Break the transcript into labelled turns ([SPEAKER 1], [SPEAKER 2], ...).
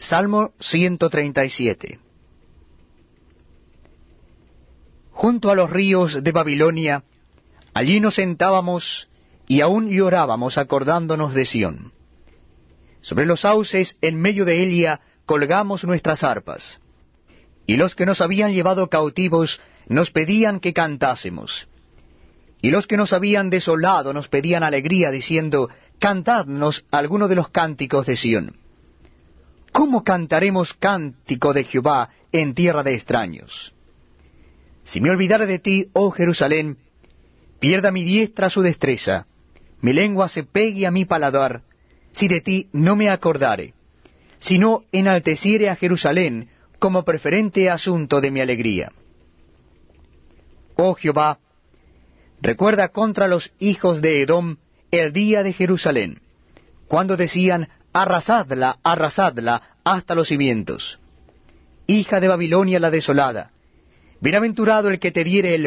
[SPEAKER 1] Salmo 137 Junto a los ríos de Babilonia, allí nos sentábamos y aún llorábamos acordándonos de Sión. Sobre los sauces en medio de Elia colgamos nuestras arpas. Y los que nos habían llevado cautivos nos pedían que cantásemos. Y los que nos habían desolado nos pedían alegría, diciendo, Cantadnos alguno de los cánticos de Sión. ¿Cómo cantaremos cántico de Jehová en tierra de extraños? Si me olvidare de ti, oh Jerusalén, pierda mi diestra su destreza, mi lengua se pegue a mi paladar, si de ti no me acordare, sino enalteciere a Jerusalén como preferente asunto de mi alegría. Oh Jehová, recuerda contra los hijos de Edom el día de Jerusalén, cuando decían, arrasadla, arrasadla hasta los cimientos. Hija de Babilonia la desolada, bienaventurado el que te diere el